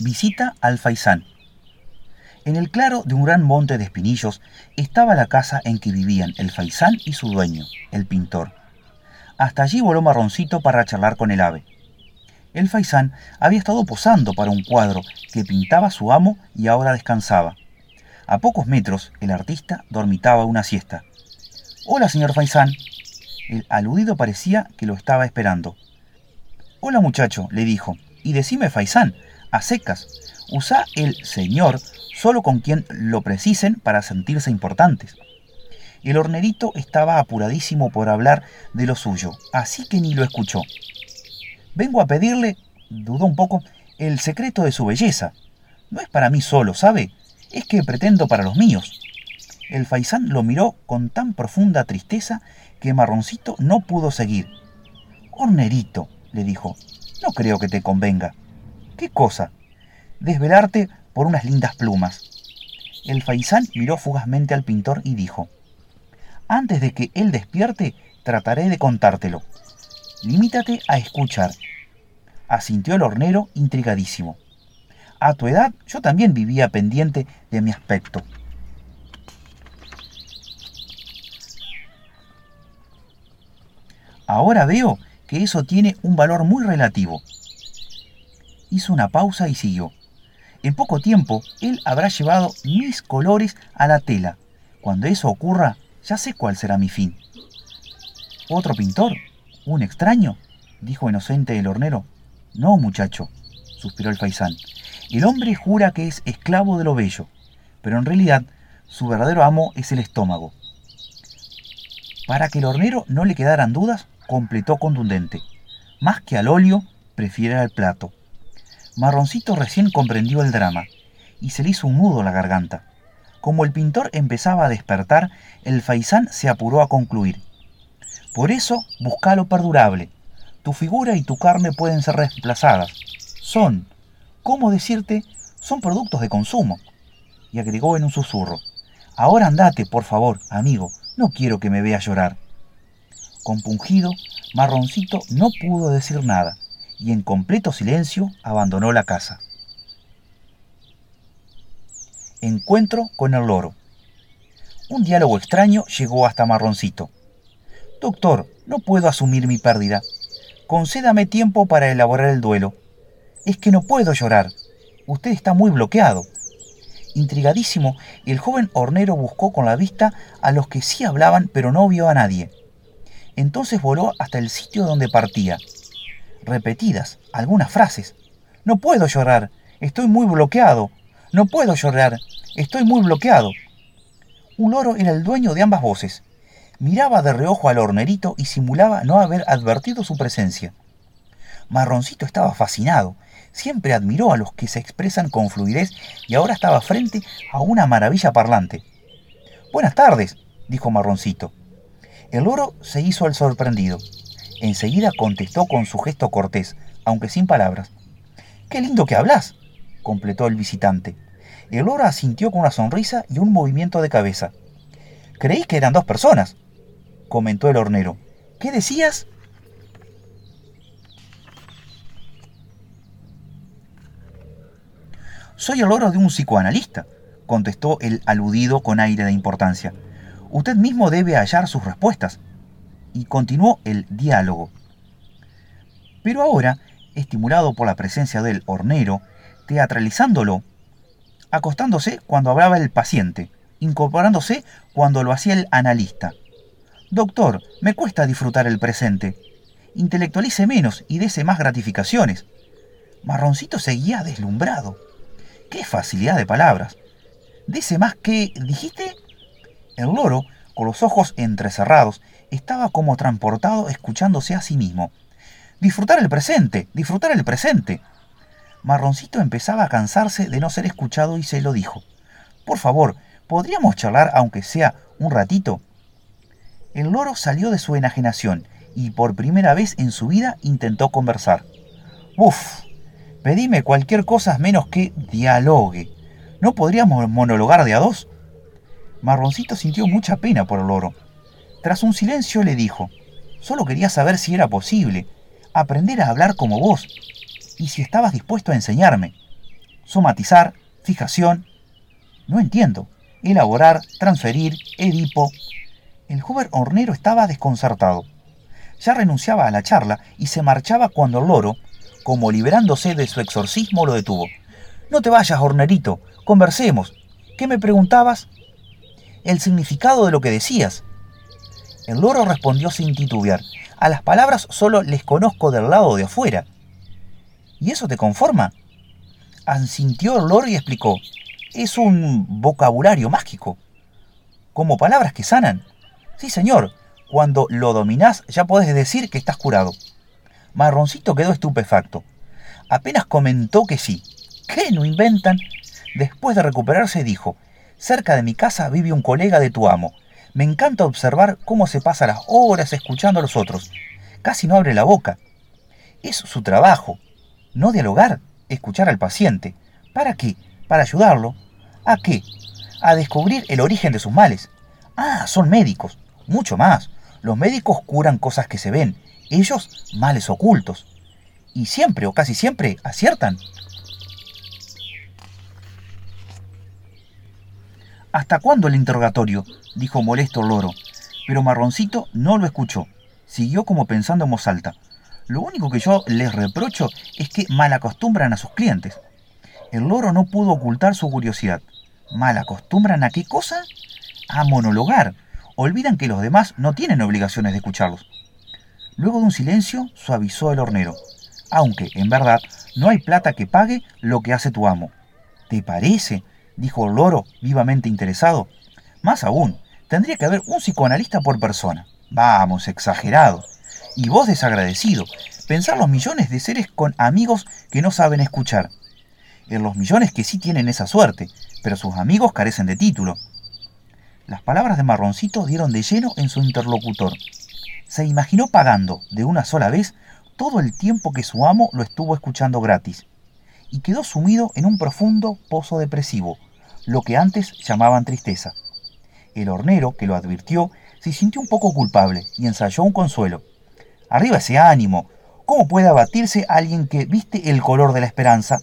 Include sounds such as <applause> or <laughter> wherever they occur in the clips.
Visita al Faisán. En el claro de un gran monte de espinillos estaba la casa en que vivían el Faisán y su dueño, el pintor. Hasta allí voló Marroncito para charlar con el ave. El Faisán había estado posando para un cuadro que pintaba su amo y ahora descansaba. A pocos metros, el artista dormitaba una siesta. Hola, señor Faisán. El aludido parecía que lo estaba esperando. Hola, muchacho, le dijo. Y decime, Faisán, a secas, usa el señor solo con quien lo precisen para sentirse importantes. El hornerito estaba apuradísimo por hablar de lo suyo, así que ni lo escuchó. Vengo a pedirle, dudó un poco, el secreto de su belleza. No es para mí solo, ¿sabe? Es que pretendo para los míos. El faisán lo miró con tan profunda tristeza que Marroncito no pudo seguir. Hornerito, le dijo, no creo que te convenga. ¿Qué cosa? Desvelarte por unas lindas plumas. El faisán miró fugazmente al pintor y dijo, Antes de que él despierte, trataré de contártelo. Limítate a escuchar. Asintió el hornero intrigadísimo. A tu edad yo también vivía pendiente de mi aspecto. Ahora veo que eso tiene un valor muy relativo. Hizo una pausa y siguió. En poco tiempo, él habrá llevado mis colores a la tela. Cuando eso ocurra, ya sé cuál será mi fin. ¿Otro pintor? ¿Un extraño? dijo inocente el hornero. No, muchacho, suspiró el faisán. El hombre jura que es esclavo de lo bello, pero en realidad su verdadero amo es el estómago. Para que el hornero no le quedaran dudas, completó contundente. Más que al óleo, prefiere al plato. Marroncito recién comprendió el drama y se le hizo un nudo la garganta. Como el pintor empezaba a despertar, el faisán se apuró a concluir. Por eso, busca lo perdurable. Tu figura y tu carne pueden ser reemplazadas. Son, ¿cómo decirte? Son productos de consumo. Y agregó en un susurro. Ahora andate, por favor, amigo. No quiero que me veas llorar. Compungido, Marroncito no pudo decir nada y en completo silencio abandonó la casa. Encuentro con el loro. Un diálogo extraño llegó hasta Marroncito. Doctor, no puedo asumir mi pérdida. Concédame tiempo para elaborar el duelo. Es que no puedo llorar. Usted está muy bloqueado. Intrigadísimo, el joven hornero buscó con la vista a los que sí hablaban pero no vio a nadie. Entonces voló hasta el sitio donde partía repetidas algunas frases. No puedo llorar, estoy muy bloqueado. No puedo llorar, estoy muy bloqueado. Un loro era el dueño de ambas voces. Miraba de reojo al hornerito y simulaba no haber advertido su presencia. Marroncito estaba fascinado. Siempre admiró a los que se expresan con fluidez y ahora estaba frente a una maravilla parlante. Buenas tardes, dijo Marroncito. El loro se hizo el sorprendido. Enseguida contestó con su gesto cortés, aunque sin palabras. ¡Qué lindo que hablas! completó el visitante. El loro asintió con una sonrisa y un movimiento de cabeza. Creí que eran dos personas, comentó el hornero. ¿Qué decías? Soy el loro de un psicoanalista, contestó el aludido con aire de importancia. Usted mismo debe hallar sus respuestas y continuó el diálogo. Pero ahora, estimulado por la presencia del hornero, teatralizándolo, acostándose cuando hablaba el paciente, incorporándose cuando lo hacía el analista. Doctor, me cuesta disfrutar el presente. Intelectualice menos y dese más gratificaciones. Marroncito seguía deslumbrado. ¡Qué facilidad de palabras! Dese más que... ¿Dijiste? El loro, con los ojos entrecerrados estaba como transportado escuchándose a sí mismo. Disfrutar el presente, disfrutar el presente. Marroncito empezaba a cansarse de no ser escuchado y se lo dijo. Por favor, ¿podríamos charlar aunque sea un ratito? El loro salió de su enajenación y por primera vez en su vida intentó conversar. Uf, pedime cualquier cosa menos que dialogue. ¿No podríamos monologar de a dos? Marroncito sintió mucha pena por el loro tras un silencio le dijo, solo quería saber si era posible aprender a hablar como vos y si estabas dispuesto a enseñarme. somatizar, fijación. No entiendo. Elaborar, transferir, Edipo. El joven hornero estaba desconcertado. Ya renunciaba a la charla y se marchaba cuando el loro, como liberándose de su exorcismo, lo detuvo. No te vayas, hornerito, conversemos. ¿Qué me preguntabas? El significado de lo que decías. El loro respondió sin titubear. A las palabras solo les conozco del lado de afuera. ¿Y eso te conforma? Asintió el loro y explicó. Es un vocabulario mágico. Como palabras que sanan. Sí, señor. Cuando lo dominás ya podés decir que estás curado. Marroncito quedó estupefacto. Apenas comentó que sí. ¿Qué no inventan? Después de recuperarse dijo, cerca de mi casa vive un colega de tu amo. Me encanta observar cómo se pasa las horas escuchando a los otros. Casi no abre la boca. Es su trabajo. No dialogar, escuchar al paciente. ¿Para qué? Para ayudarlo. ¿A qué? A descubrir el origen de sus males. Ah, son médicos. Mucho más. Los médicos curan cosas que se ven. Ellos, males ocultos. Y siempre o casi siempre aciertan. ¿Hasta cuándo el interrogatorio? dijo molesto loro. Pero Marroncito no lo escuchó. Siguió como pensando en voz alta. Lo único que yo les reprocho es que malacostumbran a sus clientes. El loro no pudo ocultar su curiosidad. ¿Malacostumbran a qué cosa? A monologar. Olvidan que los demás no tienen obligaciones de escucharlos. Luego de un silencio, suavizó el hornero. Aunque, en verdad, no hay plata que pague lo que hace tu amo. ¿Te parece? Dijo loro, vivamente interesado. Más aún, tendría que haber un psicoanalista por persona. Vamos, exagerado. Y vos desagradecido. Pensar los millones de seres con amigos que no saben escuchar. En los millones que sí tienen esa suerte, pero sus amigos carecen de título. Las palabras de Marroncito dieron de lleno en su interlocutor. Se imaginó pagando, de una sola vez, todo el tiempo que su amo lo estuvo escuchando gratis, y quedó sumido en un profundo pozo depresivo, lo que antes llamaban tristeza. El hornero, que lo advirtió, se sintió un poco culpable y ensayó un consuelo. Arriba ese ánimo. ¿Cómo puede abatirse alguien que viste el color de la esperanza?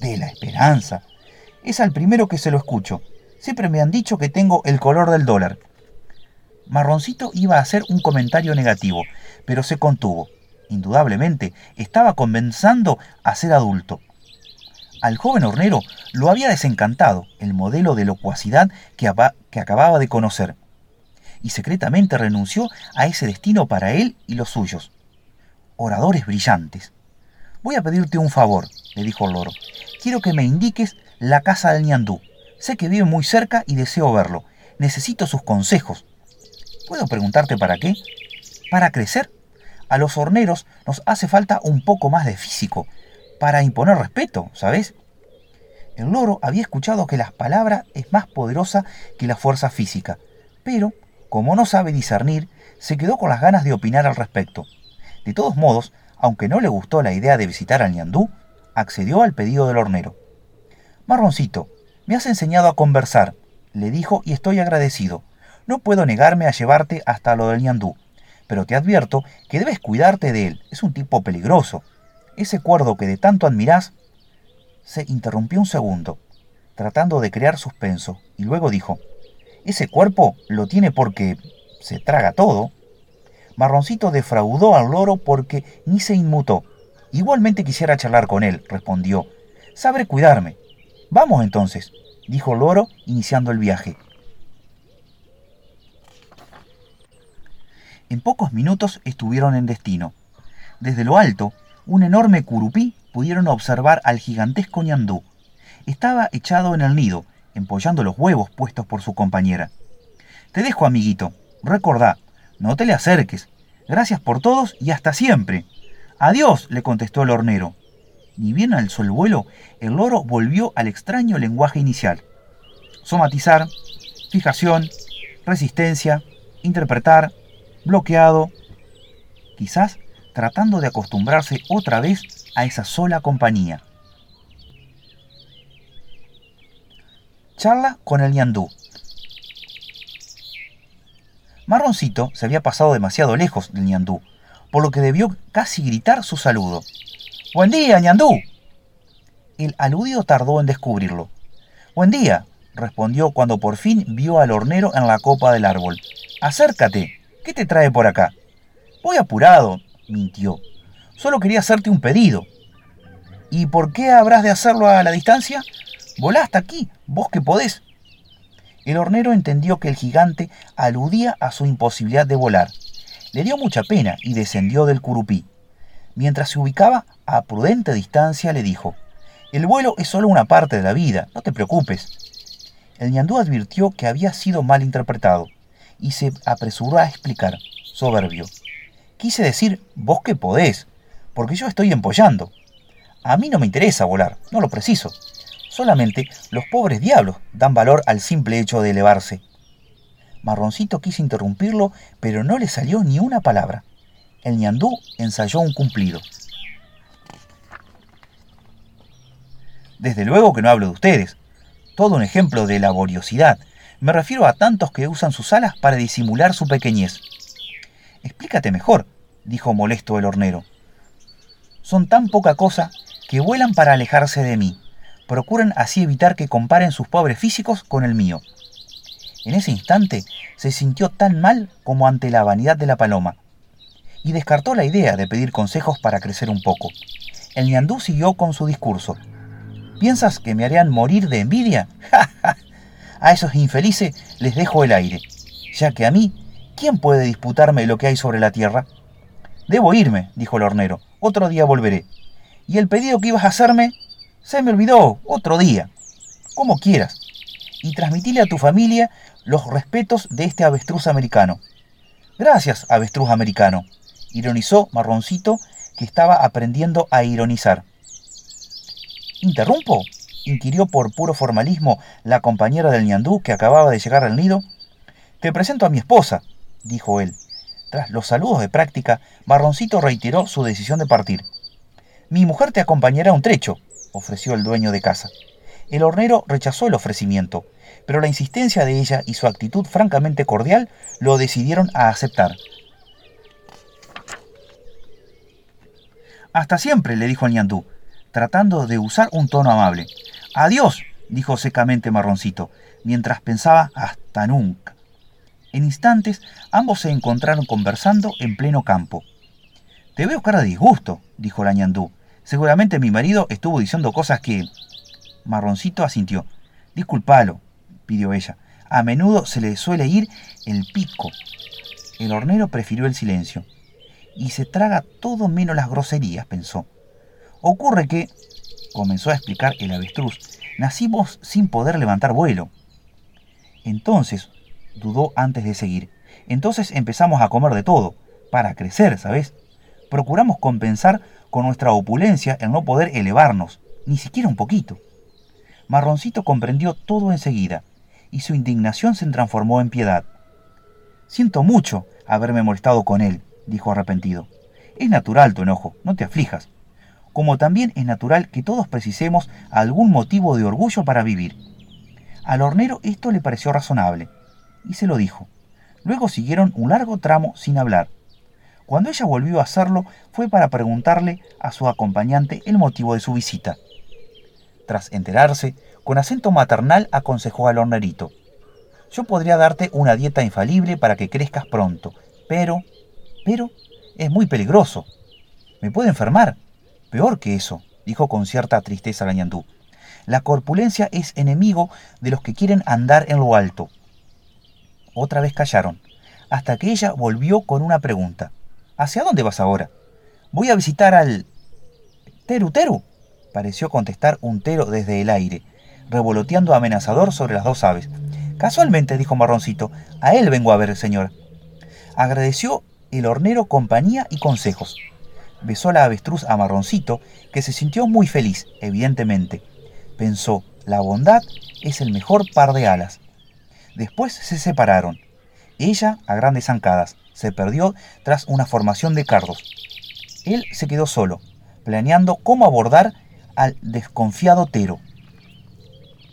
De la esperanza. Es al primero que se lo escucho. Siempre me han dicho que tengo el color del dólar. Marroncito iba a hacer un comentario negativo, pero se contuvo. Indudablemente, estaba comenzando a ser adulto. Al joven hornero lo había desencantado el modelo de locuacidad que, acababa de conocer y secretamente renunció a ese destino para él y los suyos. Oradores brillantes. Voy a pedirte un favor, le dijo el loro. Quiero que me indiques la casa del ñandú. Sé que vive muy cerca y deseo verlo. Necesito sus consejos. ¿Puedo preguntarte para qué? Para crecer. A los horneros nos hace falta un poco más de físico, para imponer respeto, ¿sabes? El loro había escuchado que la palabra es más poderosa que la fuerza física, pero como no sabe discernir, se quedó con las ganas de opinar al respecto. De todos modos, aunque no le gustó la idea de visitar al ñandú, accedió al pedido del hornero. Marroncito, me has enseñado a conversar, le dijo, y estoy agradecido. No puedo negarme a llevarte hasta lo del ñandú, pero te advierto que debes cuidarte de él, es un tipo peligroso. Ese cuerdo que de tanto admirás... Se interrumpió un segundo, tratando de crear suspenso, y luego dijo, ese cuerpo lo tiene porque se traga todo. Marroncito defraudó al loro porque ni se inmutó. Igualmente quisiera charlar con él, respondió. Sabré cuidarme. Vamos entonces, dijo loro, iniciando el viaje. En pocos minutos estuvieron en destino. Desde lo alto, un enorme curupí pudieron observar al gigantesco ñandú. Estaba echado en el nido, empollando los huevos puestos por su compañera. Te dejo, amiguito. Recordá, no te le acerques. Gracias por todos y hasta siempre. Adiós, le contestó el hornero. Ni bien alzó el vuelo, el loro volvió al extraño lenguaje inicial. Somatizar, fijación, resistencia, interpretar, bloqueado. Quizás tratando de acostumbrarse otra vez a esa sola compañía. Charla con el ñandú. Marroncito se había pasado demasiado lejos del ñandú, por lo que debió casi gritar su saludo. ¡Buen día, ñandú! El aludido tardó en descubrirlo. Buen día, respondió cuando por fin vio al hornero en la copa del árbol. Acércate. ¿Qué te trae por acá? Voy apurado, mintió. Solo quería hacerte un pedido. ¿Y por qué habrás de hacerlo a la distancia? Volá hasta aquí, vos que podés. El hornero entendió que el gigante aludía a su imposibilidad de volar. Le dio mucha pena y descendió del curupí. Mientras se ubicaba a prudente distancia, le dijo, El vuelo es solo una parte de la vida, no te preocupes. El ñandú advirtió que había sido mal interpretado y se apresuró a explicar, soberbio. Quise decir, vos que podés, porque yo estoy empollando. A mí no me interesa volar, no lo preciso. Solamente los pobres diablos dan valor al simple hecho de elevarse. Marroncito quiso interrumpirlo, pero no le salió ni una palabra. El ñandú ensayó un cumplido. Desde luego que no hablo de ustedes. Todo un ejemplo de laboriosidad. Me refiero a tantos que usan sus alas para disimular su pequeñez. Explícate mejor, dijo molesto el hornero. Son tan poca cosa que vuelan para alejarse de mí. Procuran así evitar que comparen sus pobres físicos con el mío. En ese instante se sintió tan mal como ante la vanidad de la paloma, y descartó la idea de pedir consejos para crecer un poco. El ñandú siguió con su discurso. ¿Piensas que me harían morir de envidia? <laughs> A esos infelices les dejo el aire, ya que a mí, ¿quién puede disputarme lo que hay sobre la tierra? Debo irme, dijo el hornero. Otro día volveré. Y el pedido que ibas a hacerme, se me olvidó. Otro día. Como quieras. Y transmitile a tu familia los respetos de este avestruz americano. Gracias, avestruz americano, ironizó Marroncito, que estaba aprendiendo a ironizar. ¿Interrumpo? inquirió por puro formalismo la compañera del ñandú que acababa de llegar al nido. Te presento a mi esposa, dijo él. Tras los saludos de práctica, Marroncito reiteró su decisión de partir. Mi mujer te acompañará un trecho, ofreció el dueño de casa. El hornero rechazó el ofrecimiento, pero la insistencia de ella y su actitud francamente cordial lo decidieron a aceptar. Hasta siempre, le dijo el ñandú, tratando de usar un tono amable. Adiós, dijo secamente Marroncito, mientras pensaba hasta nunca. En instantes, ambos se encontraron conversando en pleno campo. Te veo cara de disgusto, dijo la ñandú. Seguramente mi marido estuvo diciendo cosas que... Marroncito asintió. Disculpalo, pidió ella. A menudo se le suele ir el pico. El hornero prefirió el silencio. Y se traga todo menos las groserías, pensó. Ocurre que, comenzó a explicar el avestruz, nacimos sin poder levantar vuelo. Entonces, dudó antes de seguir, entonces empezamos a comer de todo, para crecer, ¿sabes? Procuramos compensar con nuestra opulencia el no poder elevarnos, ni siquiera un poquito. Marroncito comprendió todo enseguida, y su indignación se transformó en piedad. Siento mucho haberme molestado con él, dijo arrepentido. Es natural tu enojo, no te aflijas. Como también es natural que todos precisemos algún motivo de orgullo para vivir. Al hornero esto le pareció razonable, y se lo dijo. Luego siguieron un largo tramo sin hablar. Cuando ella volvió a hacerlo fue para preguntarle a su acompañante el motivo de su visita. Tras enterarse, con acento maternal aconsejó al hornerito. Yo podría darte una dieta infalible para que crezcas pronto, pero, pero, es muy peligroso. Me puede enfermar. Peor que eso, dijo con cierta tristeza la ñandú. La corpulencia es enemigo de los que quieren andar en lo alto. Otra vez callaron, hasta que ella volvió con una pregunta. ¿Hacia dónde vas ahora? Voy a visitar al... Teru Teru, pareció contestar un tero desde el aire, revoloteando amenazador sobre las dos aves. Casualmente, dijo Marroncito, a él vengo a ver, señor. Agradeció el hornero compañía y consejos. Besó la avestruz a Marroncito, que se sintió muy feliz, evidentemente. Pensó, la bondad es el mejor par de alas. Después se separaron. Ella, a grandes zancadas, se perdió tras una formación de cardos. Él se quedó solo, planeando cómo abordar al desconfiado Tero.